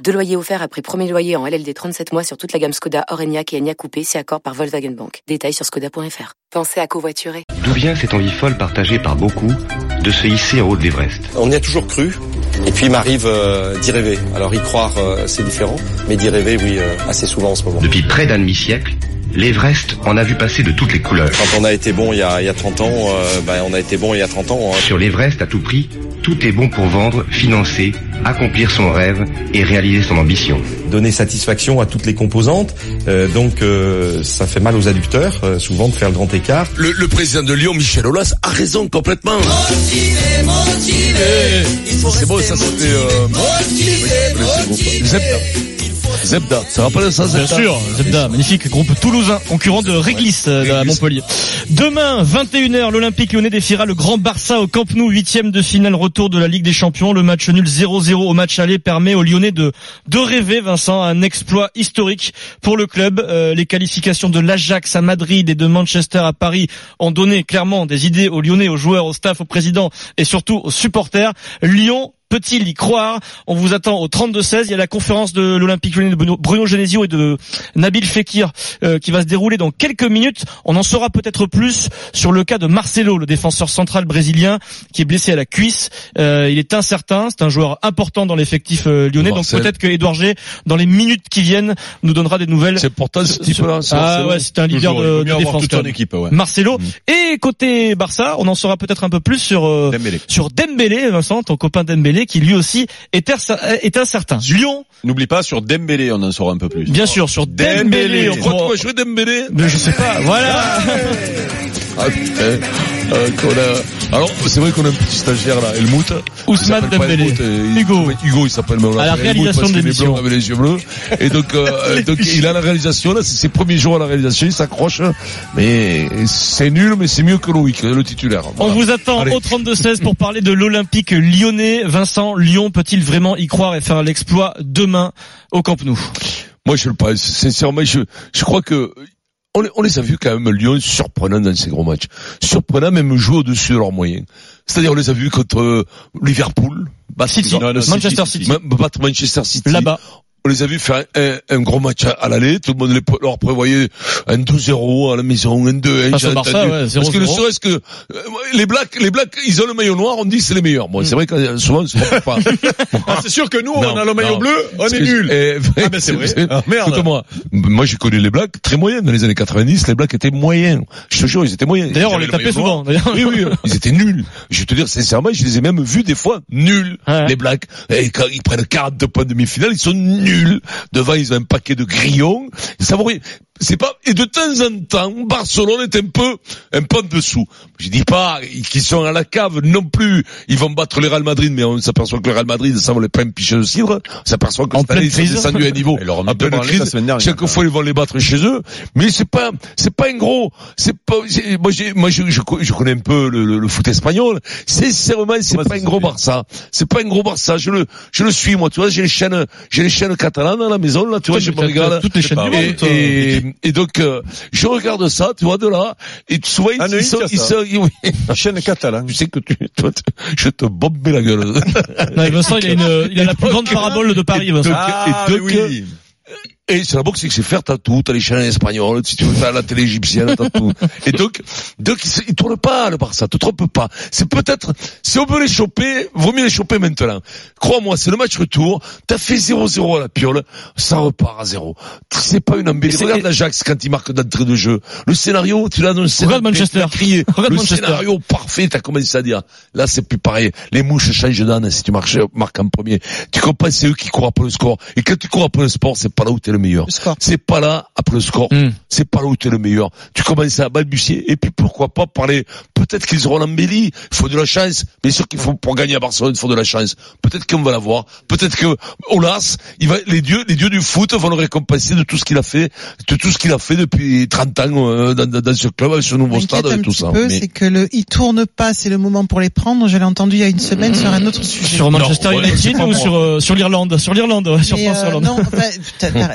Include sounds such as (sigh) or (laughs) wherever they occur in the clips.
Deux loyers offerts après premier loyer en LLD 37 mois sur toute la gamme Skoda, Orenia et Enya Coupé, si accord par Volkswagen Bank. Détails sur skoda.fr. Pensez à covoiturer. D'où vient cette envie folle partagée par beaucoup de se hisser en haut de l'Everest? On y a toujours cru, et puis il m'arrive euh, d'y rêver. Alors y croire, euh, c'est différent, mais d'y rêver, oui, euh, assez souvent en ce moment. Depuis près d'un demi-siècle, l'Everest en a vu passer de toutes les couleurs. Quand on a été bon il y a, il y a 30 ans, euh, ben, on a été bon il y a 30 ans. hein. Sur l'Everest à tout prix, tout est bon pour vendre, financer, accomplir son rêve et réaliser son ambition. Donner satisfaction à toutes les composantes, euh, donc euh, ça fait mal aux adducteurs, euh, souvent de faire le grand écart. Le, le président de Lyon, Michel Aulas, a raison complètement. C'est bon, ça c'était... Euh... Zebda. Zebda, ça rappelle ça Bien Zebda sûr, Zebda, magnifique groupe toulousain, concurrent de Réglisse euh, à Montpellier. Demain, 21h, l'Olympique lyonnais défiera le Grand Barça au Camp Nou, huitième de finale retour de la Ligue des Champions. Le match nul 0-0 au match aller permet aux Lyonnais de, de rêver, Vincent, un exploit historique pour le club. Euh, les qualifications de l'Ajax à Madrid et de Manchester à Paris ont donné clairement des idées aux Lyonnais, aux joueurs, au staff, au président et surtout aux supporters. Lyon Peut-il y croire On vous attend au 32-16. Il y a la conférence de l'Olympique Lyonnais de Bruno, Genesio et de Nabil Fekir euh, qui va se dérouler dans quelques minutes. On en saura peut-être plus sur le cas de Marcelo, le défenseur central brésilien qui est blessé à la cuisse. Euh, il est incertain. C'est un joueur important dans l'effectif euh, lyonnais. Donc peut-être que Edouard G, dans les minutes qui viennent, nous donnera des nouvelles. C'est important ce Ah ouais, c'est un leader Toujours, de, de défense. toute son équipe, ouais. Marcelo. Mm. Et côté Barça, on en saura peut-être un peu plus sur euh, Dembélé. sur Dembélé, Vincent, ton copain Dembélé, qui lui aussi est, incer- est incertain. Lyon, N'oublie pas, sur Dembélé, on en saura un peu plus. bien sûr, sur Dembélé. Dembélé. on pourra- qu'il va jouer Dembélé Mais je sais pas, voilà. Ah euh, qu'on a- Alors c'est vrai qu'on a un petit stagiaire là, Helmut. Ousmane Dembélé. Euh, Hugo. Hugo il s'appelle À la réalisation de l'émission. avec les yeux bleus. Et donc, (laughs) euh, donc il a la réalisation là, c'est ses premiers jours à la réalisation, il s'accroche. Mais c'est nul, mais c'est mieux que Loïc, le titulaire. On vous attend Allez. au 32-16 pour parler de l'Olympique lyonnais. Vincent, Lyon peut-il vraiment y croire et faire l'exploit demain au Camp Nou? Moi, je le pense. Sincèrement, je, je crois que on les, on les a vus quand même Lyon surprenants dans ces gros matchs. Surprenants, même jouer au-dessus de leurs moyens. C'est-à-dire, on les a vus contre euh, Liverpool, battre, City, non, non, Manchester City, City, battre Manchester City. là-bas. On les a vus faire un, un gros match à, à l'aller. Tout le monde les, leur prévoyait un 2-0 à la maison, un 2-1. Face au j'ai Barça, entendu. ouais, Parce que ne 0-0. serait-ce que euh, les Blacks, les Blacks, ils ont le maillot noir. On dit c'est les meilleurs. Bon, c'est vrai que euh, souvent, c'est pas. (laughs) Ah, c'est sûr que nous, Non, on a le maillot non. bleu, on Parce est que- nul. eh, Ah, ben, (laughs) c'est vrai. Ah, merde. Écoute-moi, moi j'ai connu les Blacks très moyens dans les années 90. Les Blacks étaient moyens. Je te jure, ils étaient moyens. D'ailleurs, on les le tapait souvent. d'ailleurs. Oui, oui, ils étaient nuls. Je vais te dire sincèrement, je les ai même vus des fois nuls. Les Blacks, et quand ils prennent 42 points de demi-finale, ils sont nuls. Devant, ils ont un paquet de grillons. Ça. C'est pas, et de temps en temps, Barcelone est un peu, un peu en dessous. Je dis pas qu'ils sont à la cave non plus. Ils vont battre le Real Madrid, mais on s'aperçoit que le Real Madrid, ça vaut pas un pichet de cidre. On s'aperçoit que cette année, ils sont descendus à un niveau. En pleine crise. Chaque fois, ils vont les battre chez eux. Mais c'est pas, c'est pas un gros, c'est pas, moi, j'ai, moi, je, je, je connais un peu le, le, le foot espagnol. Sincèrement, c'est pas un gros. Barça. C'est pas un gros Barça. Je le, je le suis, moi, tu vois, j'ai les chaînes, j'ai les chaînes catalanes à la maison, là, tu vois, je me regarde. Toutes les chaînes du Et, monde, toi. et, et donc, euh, je regarde ça, tu vois, de là, et souvent, Ah, ils, ils il sont, ils sont, oui. Chaîne catalane. Tu sais que tu, toi, tu- je te bomber la gueule. Non, Vincent, il a une, il a la plus grande parabole de Paris, Vincent. Ah, et donc, oui. Et c'est la boxe, c'est que c'est faire t'as tout, t'as les chaînes espagnoles, si tu veux, t'as la télé égyptienne, t'as tout. (laughs) Et donc, donc, il, se- il tourne pas, le Barça, te trompe pas. C'est peut-être, si on veut les choper, vaut mieux les choper maintenant. Crois-moi, c'est le match retour, t'as fait 0-0 à la piole, ça repart à 0. C'est pas une embellie. Regarde l'Ajax quand il marque d'entrée de jeu. Le scénario, tu l'as annoncé. Regarde Manchester. Crié. Regarde le Manchester. scénario parfait, t'as commencé à dire. Là, c'est plus pareil. Les mouches changent d'âne si tu marches, marques en premier. Tu comprends, c'est eux qui courent après le score. Et quand tu cours après le sport, c'est pas là où t'es le meilleur. Le score. C'est pas là, après le score, Mm. c'est pas là où tu es le meilleur. Tu commences à balbutier, et puis pourquoi pas parler, peut-être qu'ils auront l'embellie, il faut de la chance, bien sûr qu'il faut, pour gagner à Barcelone, il faut de la chance. Peut-être qu'on va l'avoir, peut-être que Olas, il va, les dieux, les dieux du foot vont le récompenser de tout ce qu'il a fait, de tout ce qu'il a fait depuis 30 ans euh, dans, dans- dans ce club, avec ce nouveau stade, tout ça. peu, Mais- c'est que le, il tourne pas, c'est le moment pour les prendre. Je l'ai entendu il y a une semaine sur un autre sujet. Sur Manchester ouais, United ou sur euh, sur l'Irlande, sur l'Irlande, ouais, sur Mais, France euh, Irlande. non, (laughs) enfin,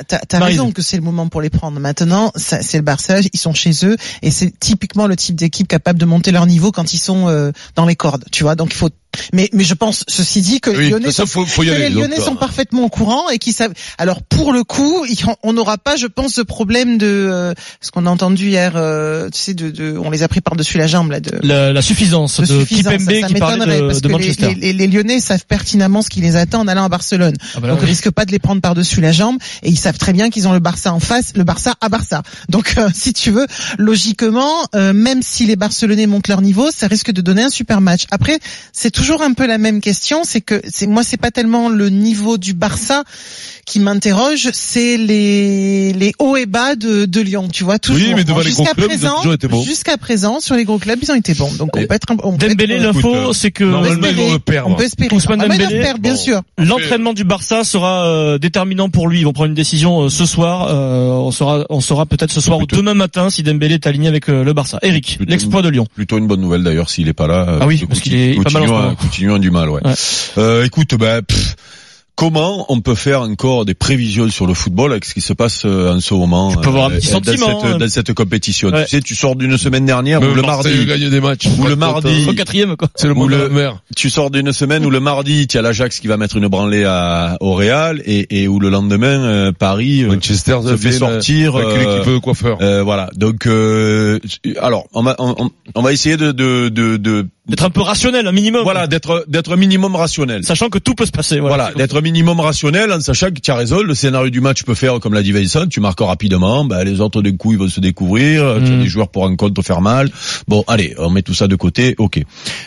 t'as, raison que c'est le moment pour les prendre. Maintenant, ça, c'est le Barça, ils sont chez eux et c'est typiquement le type d'équipe capable de monter leur niveau quand ils sont euh, dans les cordes, tu vois. Donc il faut. Mais, mais je pense, ceci dit, que les Oui, Lyonnais, ça, faut, faut y que aller. les donc, Lyonnais sont parfaitement au courant et qui savent. Alors pour le coup, on n'aura pas, je pense, ce problème de euh, ce qu'on a entendu hier. euh, tu sais, de, de, on les a pris par dessus la jambe là. De, La, la suffisance de de suffisance. Kipembe Ça- ça qui parlait de, parce de que les- Manchester. Les, les- les Lyonnais savent pertinemment ce qui les attend en allant à Barcelone. Ah bah là, Donc oui. ils risquent pas de les prendre par-dessus la jambe et ils savent très bien qu'ils ont le Barça en face, le Barça à Barça. Donc euh, si tu veux, logiquement, euh, même si les Barcelonais montent leur niveau, ça risque de donner un super match. Après, c'est toujours un peu la même question, c'est que c'est moi c'est pas tellement le niveau du Barça qui m'interroge, c'est les les hauts et bas de, de Lyon, tu vois toujours. Oui, mais devant les Jusqu'à gros clubs, ils ont présent, toujours été bons. Jusqu'à présent, sur les gros clubs, ils ont été bons. Donc on Et peut être un- on peut être- Dembélé, l'info, c'est que ils vont espérer. On peut espérer. Ousmane Ah, Dembélé, bien bon. sûr. l'entraînement du Barça sera euh, déterminant pour lui. Ils vont prendre une décision euh, ce soir. Euh, on saura, on saura peut-être ce soir ou demain matin si Dembélé est aligné avec euh, le Barça. Eric, l'exploit de Lyon. Plutôt une bonne nouvelle d'ailleurs s'il est pas là. euh, Ah oui, parce qu'il est pas mal Coutinho a du mal, ouais. Ouais. Euh, écoute, ben, pff, comment on peut faire encore des prévisions sur le football avec ce qui se passe euh, en ce moment Tu peux avoir un petit euh, sentiment, dans cette, hein. dans cette compétition Ouais. Tu sais, tu sors d'une semaine dernière où le mardi, gagne des matchs. ou le mardi, Au quatrième, quoi. c'est le de mer. tu sors d'une semaine où le mardi, tu as l'Ajax qui va mettre une branlée à, au Real et, et où le lendemain, euh, Paris Manchester se fait sortir. euh, de coiffeur. euh, voilà. Donc, euh, alors, on va, on va essayer de, de, de, de- D'être un peu rationnel, un minimum. voilà, d'être, d'être minimum rationnel. Sachant que tout peut se passer. Voilà. Voilà, d'être minimum rationnel en sachant que tu as raison, le scénario du match peut faire comme l'a dit Vincent, tu marques rapidement, ben, les autres d'un coup ils vont se découvrir, tu as Mm. des joueurs pour un compte faire mal. Bon, allez, on met tout ça de côté, ok.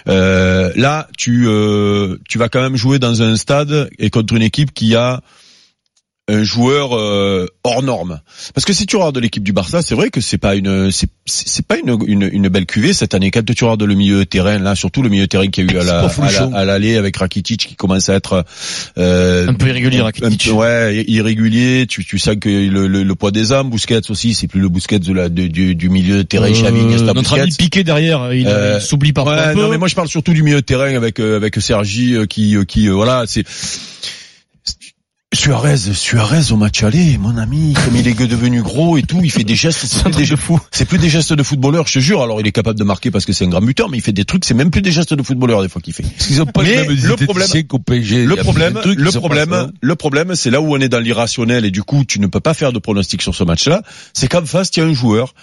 Euh, là, tu euh, tu vas quand même jouer dans un stade et contre une équipe qui a un joueur euh, hors norme. Parce que si tu regardes l'équipe du Barça, c'est vrai que c'est pas une c'est pas une, une une belle cuvée cette année. Quand tu regardes le milieu de terrain là, surtout le milieu de terrain qu'il y a eu à la à la- show. à l'aller avec Rakitic qui commence à être euh, Un peu irrégulier, Rakitic. peu, ouais, irrégulier. Tu, tu sens que le, le, le poids des âmes, Busquets aussi, c'est plus le Busquets de la, de- du, du milieu de terrain, Xavi, Euh, Iniesta, notre ami Busquets. Piqué derrière, il, Euh, il s'oublie parfois Ouais, un peu. non, mais moi je parle surtout du milieu de terrain avec euh, avec Sergi euh, qui qui voilà, c'est Suarez, Suarez au match aller, mon ami, comme il est devenu gros et tout, il fait des gestes, c'est plus des, de fou. c'est plus des gestes de footballeur, je te jure. Alors il est capable de marquer parce que c'est un grand buteur, mais il fait des trucs, c'est même plus des gestes de footballeur des fois qu'il fait. Parce qu'ils ont pas Mais les le problème- PSG. Le problème, trucs le hein. le problème, c'est là où on est dans l'irrationnel et du coup, tu ne peux pas faire de pronostic sur ce match-là. C'est qu'en face, il y a un joueur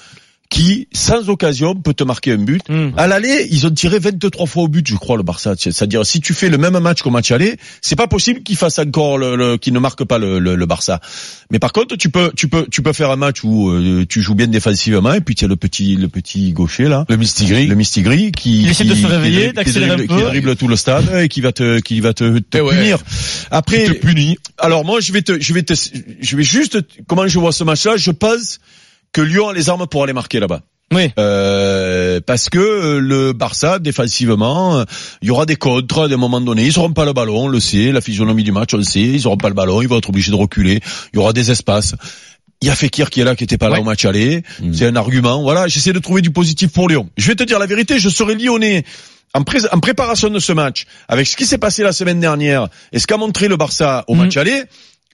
qui, sans occasion, peut te marquer un but. Hmm. À l'aller, ils ont tiré 23 fois au but, je crois, le Barça. C'est-à-dire, si tu fais le même match qu'au match aller, c'est pas possible qu'il fasse encore le, le- qu'il ne marque pas le, le, le Barça. Mais par contre, tu peux, tu peux, tu peux faire un match où euh, tu joues bien défensivement et puis tu as le petit, le petit gaucher là, Le Mistigri. le Mistigri qui, Il essaie qui- de se qui réveiller, qui un dribble- peu. qui dribble tout le stade et qui va te, qui va te, te Eh ouais. punir. Après, Qui te punit. alors moi, je vais te, je vais te, je vais juste, comment je vois ce match-là, je pense que Lyon a les armes pour aller marquer là-bas. Oui. Euh, parce que euh, le Barça défensivement, euh, il y aura des contres à des moments donnés. Ils auront pas le ballon, on le sait. La physionomie du match, on le sait. Ils auront pas le ballon, ils vont être obligés de reculer. Il y aura des espaces. Il y a Fekir qui est là, qui était pas là Ouais. au match aller. C'est un argument. Voilà, j'essaie de trouver du positif pour Lyon. Je vais te dire la vérité, je serai lyonnais. En, pré- en préparation de ce match, avec ce qui s'est passé la semaine dernière et ce qu'a montré le Barça au Mhm. match aller,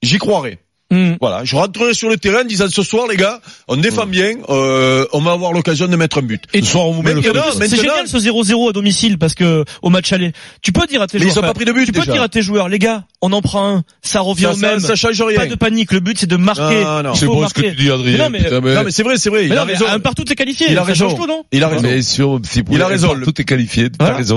j'y croirais. Hmm. Voilà, je rentrerai sur le terrain en disant ce soir les gars, on défend bien, euh, on va avoir l'occasion de mettre un but. Ce soir, on vous met le C'est génial ce 0-0 à domicile parce que au match aller, tu peux dire à tes Mais ils joueurs, ont pas pris de but tu peux déjà. dire à tes joueurs, les gars, on en prend un, ça revient Ça, au même. ça, ça change rien. Pas de panique, le but c'est de marquer. Non, non. Il C'est bon ce que tu dis, Adrien. Mais non, mais- Putain, mais- Non mais c'est vrai, c'est vrai. Mais il non, a raison. un partout t'es qualifié. Il a raison. Il a raison. Il a raison. Tout est qualifié.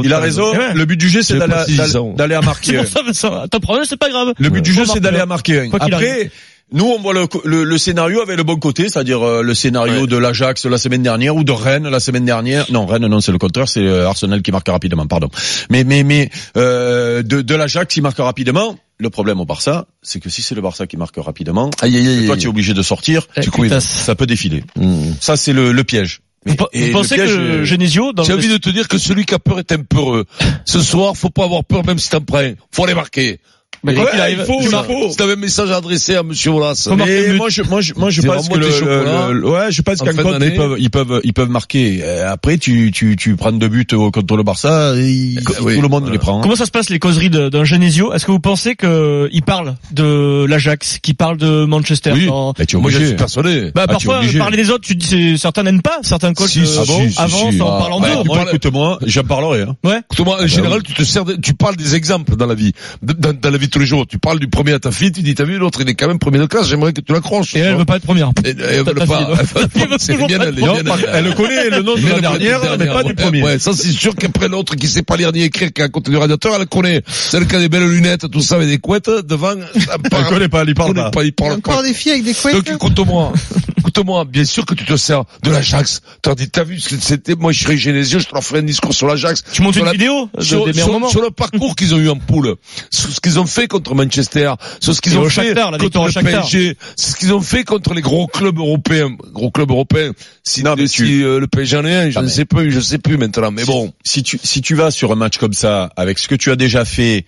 Il a raison. Le but du jeu, c'est d'aller à- marquer. (laughs) T'as problème, c'est pas grave. Le but du jeu, c'est d'aller à marquer un. Quoi qu'il Après, Nous, on voit le, le, le scénario avec le bon côté, c'est-à-dire euh, le scénario Ouais. de l'Ajax la semaine dernière ou de Rennes la semaine dernière. Non, Rennes, non, c'est le contraire, c'est euh, Arsenal qui marque rapidement, pardon. Mais mais mais euh, de, de l'Ajax qui marque rapidement. Le problème au Barça, c'est que si c'est le Barça qui marque rapidement, Aïe, aïe, aïe. toi tu es obligé de sortir, Eh, tu couilles, putain. ça peut défiler. Mmh. Ça c'est le, le piège. Vous, et vous le pensez piège, que euh, Genesio, J'ai envie de te dire que celui qui a peur est un peureux. Ce soir, faut pas avoir peur même si t'en prends. Faut les marquer. Mais Ouais, il arrive, il faut, tu il faut. C'est un message adressé à Monsieur Wallace. Moi je moi je moi je pense que le, le- le- ouais je pense En qu'en ils peuvent ils peuvent ils peuvent marquer. Euh, Après tu tu tu prends deux buts au- contre le Barça, et Oui, tout le monde voilà. les prend. hein. Comment ça se passe les causeries d'un Genesio? Est-ce que vous pensez que il parle de l'Ajax, qu'il parle de Manchester? Oui. dans- Bah, tu es Moi, je suis persuadé. Bah Ah, parfois parler des autres, tu dis c'est- certains n'aiment pas, certains coachs Si, si, euh, si, si, avancent si. en Ah, parlant ouais, d'eux. parles- écoute-moi, j'en parlerai. Hein. Ouais. Écoute-moi, en général, tu te sers, tu parles des exemples dans la vie, dans la vie de tous les jours. Tu parles du premier à ta fille, tu dis, t'as vu, l'autre, il est quand même premier de classe, j'aimerais que tu l'accroches. Et elle veut pas être première. Elle Elle veut pas. (laughs) C'est toujours bien, pas elle elle connaît le nom de la le- dernière, le mais pas du premier. Ouais, ça c'est sûr qu'après l'autre qui sait pas lire ni écrire, qui est à côté du radiateur, elle connaît. Celle qui a des belles lunettes, tout ça avec des couettes devant. Elle connaît pas, elle y parle connaît pas. il Il y a parle encore des filles avec des couettes. Donc écoute-moi, écoute-moi, bien sûr que tu te sers de l'Ajax. T'as dit, t'as vu, c'était, moi je serais Genesio, je te leur ferai un discours sur l'Ajax. Tu montes une la- vidéo de- sur, des meilleurs sur- moments. sur le parcours qu'ils ont eu en poule, sur ce qu'ils ont fait contre Manchester, sur ce qu'ils Et ont fait Shakhtar, la contre le Shakhtar. PSG, c'est ce qu'ils ont fait contre les gros clubs européens, gros clubs européens. Si, Non, mais si, tu- euh, le PSG en est un, je Ah, ne sais plus, je sais plus maintenant, mais bon. Si tu si tu vas sur un match comme ça avec ce que tu as déjà fait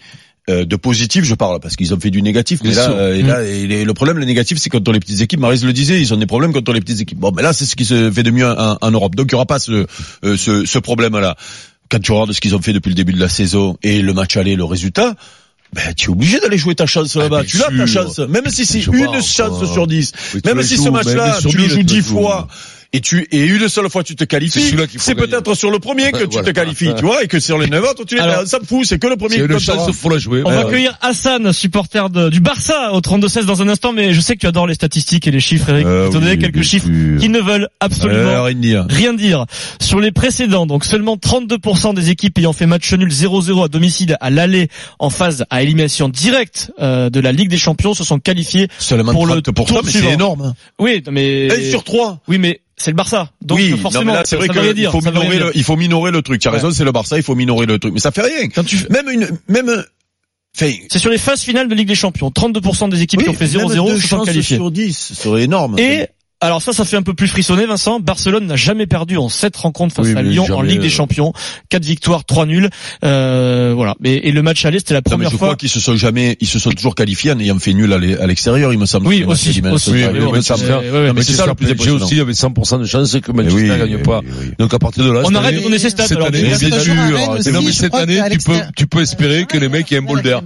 euh, de positif, je parle parce qu'ils ont fait du négatif. Mais là, euh, et là, et les- le problème, le négatif, c'est contre les petites équipes. Maris le disait, ils ont des problèmes contre les petites équipes. Bon, mais là, c'est ce qui se fait de mieux en, en Europe. Donc, il y aura pas ce euh, ce, ce problème-là. Quand tu regardes ce qu'ils ont fait depuis le début de la saison et le match aller, le résultat. Ben, tu es obligé d'aller jouer ta chance là-bas. bien tu l'as ta chance. Même si c'est une chance euh, sur dix. oui, Même si joues, ce match-là, tu le joues dix fois. Et tu et une seule fois tu te qualifies, c'est peut-être sur le premier que Ouais, tu voilà. te qualifies, tu vois, et que sur les neuf autres tu les Alors, ça me fout, c'est que le premier une comptera. chance, faut la jouer. On va Ouais. accueillir Hassan, supporter de- du Barça au 32-16 dans un instant, mais je sais que tu adores les statistiques et les chiffres, Eric. Euh, Je vais te donner oui, quelques chiffres sûr. qui ne veulent absolument Euh, rien dire. rien dire. Sur les précédents, donc seulement 32% des équipes ayant fait match nul 0-0 à domicile à l'aller en phase à élimination directe euh, de la Ligue des Champions se sont qualifiés. Seulement Pour le 30%, tour mais suivant. c'est énorme. Oui, mais Un sur trois. oui, mais c'est le Barça. Donc oui, forcément, c'est vrai qu'il dire. faut minorer le, il faut minorer le truc. Tu as Ouais. raison, c'est le Barça, il faut minorer le truc. Mais ça fait rien. Quand tu Même une, même, c'est sur les phases finales de Ligue des Champions. 32% des équipes qui ont fait 0-0 se sont qualifiées. sur 10, ce serait énorme. Et alors ça, ça fait un peu plus frissonner, Vincent. Barcelone n'a jamais perdu en sept rencontres face Oui, à Lyon en Ligue des euh, Champions. Quatre victoires, trois nuls. Euh, voilà. Et, et le match aller, c'était la Non, mais première je fois. crois qu'ils se sont jamais, ils se sont toujours qualifiés en ayant fait nul à l'e- à l'extérieur, il me semble. Oui, aussi, éliminatoire. aussi, Oui, me semble. c'est- ça le plus J'ai impressionnant. aussi, il y avait 100% de chance que Manchester oui, gagne oui, pas. oui, oui. Donc à partir de là, On arrête de donner ces stats. Cette année, bien sûr. non, aussi, mais cette année, tu peux, tu peux espérer que les mecs aient un bol d'air.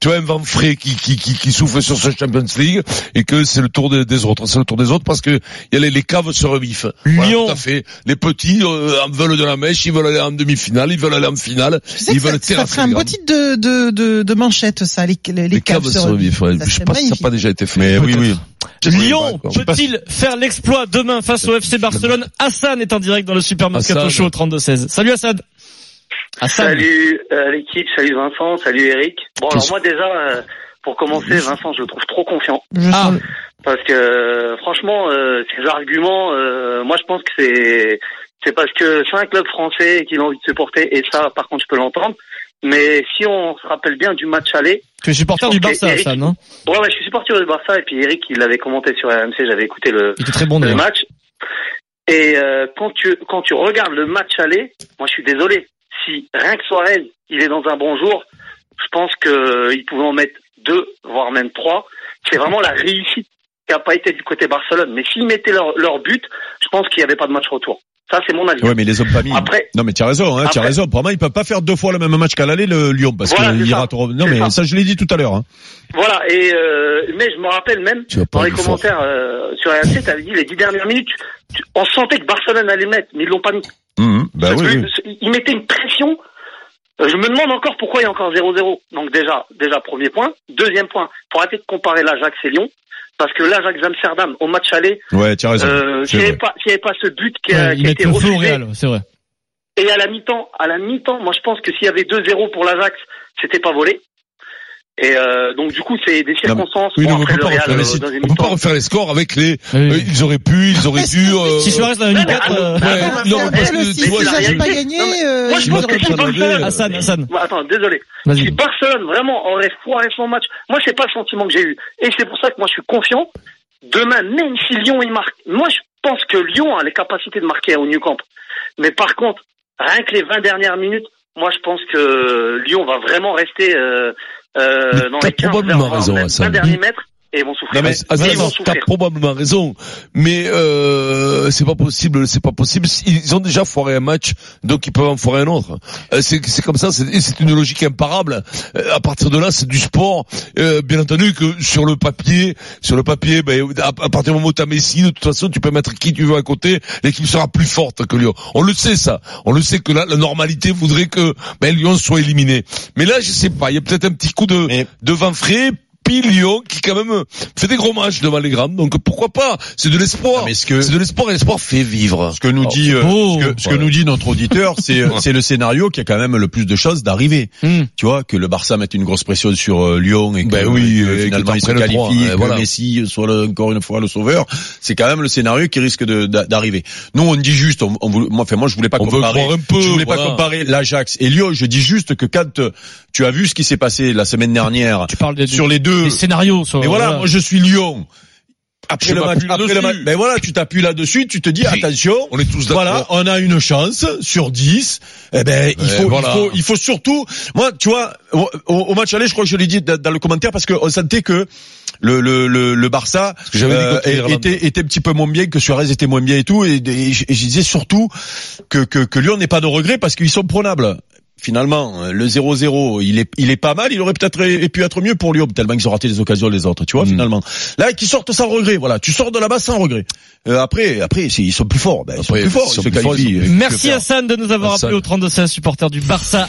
tu as un vent frais qui, qui, qui, souffle sur ce Champions League et que c'est le tour des, des autres. C'est le tour des autres parce que y a les, les caves se revivent. Voilà, Lyon. tout à fait. Les petits euh, en veulent de la mèche, ils veulent aller en demi-finale, ils veulent aller en finale, Tu sais ils ça, veulent ça terrasser ferait un beau titre de, de, de, de manchette, ça, les, les, les caves caves se revivent. ouais. Ça Je sais pas si ça n'a pas déjà été fait. Mais oui, oui. Lyon peut-il faire l'exploit demain face au FC Barcelone? Hassan est en direct dans le Super Hassan. Show au 32-16. Salut Hassan. Hassan. Salut euh, l'équipe, salut Vincent, salut Eric. Bon alors moi déjà, euh, pour commencer, Vincent, je le trouve trop confiant. Ah. Parce que franchement, euh, ces arguments, euh, moi je pense que c'est c'est parce que c'est un club français qu'il a envie de supporter et ça par contre je peux l'entendre. Mais si on se rappelle bien du match aller, Tu es supporter du Barça, Eric- Hassan, hein ouais ouais je suis supporter du Barça et puis Eric il l'avait commenté sur RMC, j'avais écouté le, Il était très bon le match. Et euh, quand tu quand tu regardes le match aller, moi je suis désolé. Si rien que Suarez, il est dans un bon jour, je pense que euh, il pouvait en mettre deux, voire même trois. C'est vraiment la réussite qui a pas été du côté Barcelone. Mais s'ils mettaient leur, leur but, je pense qu'il n'y avait pas de match retour. Ça c'est mon avis. Ouais, mais les hommes pas mis. Après, Non, mais tu as raison, hein, tu as raison. Pour moi, ils peuvent pas faire deux fois le même match qu'à l'aller, le Lyon, parce Voilà, qu'il ratent. Non, mais ça. ça, je l'ai dit tout à l'heure. Hein. voilà. Et euh, mais je me rappelle même dans les commentaires euh, sur RMC, (laughs) tu avais dit les dix dernières minutes, tu- on sentait que Barcelone allait mettre, mais ils l'ont pas mis. Mhm. Bah oui, oui. Il mettait une pression. Euh, Je me demande encore pourquoi il y a encore 0-0. Donc déjà, déjà premier point. Deuxième point, pour arrêter de comparer l'Ajax et Lyon, parce que l'Ajax Amsterdam au match aller, Ouais, tu as raison. euh, s'il n'y avait avait pas ce but qui a, Ouais, qui a été refusé, Real, c'est vrai. et à la mi-temps, à la mi-temps, moi je pense que s'il y avait 2-0 pour l'Ajax, c'était pas volé. Et euh, donc du coup, c'est des circonstances. Oui, Bon, non, on après peut le pas Real, refaire euh, les, dans une on peut pas refaire les scores avec les, Oui. euh, ils auraient pu, ils auraient dû, euh, Si Suarez dans une Ouais, mais 4, attends, euh, mais ouais, attends, non, parce que, n'avaient réalité- pas gagné, Non, mais euh, moi, je ils pense que si Barcelone, Hassan, Hassan. Bon, attends, désolé. Si Barcelone vraiment aurait foiré son match, moi c'est pas le sentiment que j'ai eu. Et c'est pour ça que moi je suis confiant. Demain, même si Lyon il marque, moi je pense que Lyon a les capacités de marquer au New Camp. Mais par contre, rien que les 20 dernières minutes, moi je pense que Lyon va vraiment rester euh, euh, dans t'as les 15 probablement raison, vers- Hassan. 20 derniers mètres et ils vont souffrir. Non mais vont t'as probablement raison, mais euh, c'est pas possible, c'est pas possible. Ils ont déjà foiré un match, donc ils peuvent en foirer un autre. Euh, c'est c'est comme ça, c'est une logique imparable. Euh, à partir de là, c'est du sport. Euh, bien entendu que sur le papier, sur le papier, ben, à, à partir du moment où t'as Messi, de toute façon, tu peux mettre qui tu veux à côté, l'équipe sera plus forte que Lyon. On le sait ça, on le sait que là, la normalité voudrait que ben, Lyon soit éliminé. Mais là, je sais pas, il y a peut-être un petit coup de, Mais- de vent frais. Lyon qui quand même fait des gros matchs devant les grands, donc pourquoi pas? C'est de l'espoir. Mais ce que- C'est de l'espoir et l'espoir fait vivre. Ce que nous Alors, dit, euh, beau. ce que, ce que Ouais. nous dit notre auditeur, c'est euh, c'est le scénario qui a quand même le plus de chances d'arriver. Hmm. Tu vois que le Barça mette une grosse pression sur euh, Lyon et que, Ben oui, finalement t'en il se prennes qualifie, trois, et euh, que voilà. Messi soit le- encore une fois le sauveur. C'est quand même le scénario qui risque d'arriver. Nous on dit juste, on, on voulait- moi, enfin moi je voulais pas On comparer, un peu, je voulais pas comparer l'Ajax et Lyon. Je dis juste que quand tu as vu ce qui s'est passé la semaine dernière Tu parles des, sur les deux, des scénarios. Sur, mais voilà, moi je suis Lyon. Après Je le match, après le là-dessus. match, ben voilà, tu t'appuies là-dessus, tu te dis Oui. attention, On est tous d'accord. voilà, on a une chance sur 10. Eh ben, il Ouais, faut, voilà. il faut, il faut surtout, moi, tu vois, au, au- match aller, je crois que je l'ai dit dans, le commentaire parce qu'on sentait que le, le, le, le Barça que euh, était, était un petit peu moins bien, que Suarez était moins bien et tout, et, et je, et je disais surtout que, que, que Lyon n'ait pas de regrets parce qu'ils sont prenables. Finalement, euh, le 0-0, il est, il est pas mal. Il aurait peut-être pu être mieux pour Lyon, tellement qu'ils ont raté les occasions les autres. Tu vois, Mm. finalement. Là, qu'ils sortent sans regret. Voilà, tu sors de là-bas sans regret. Euh, après, après, c'est- ils sont plus forts. Ben, ils sont plus forts. ils ils sont se plus forts, ils Merci Hassan de nous avoir Hassan. appelé au 32 16 supporter du Barça.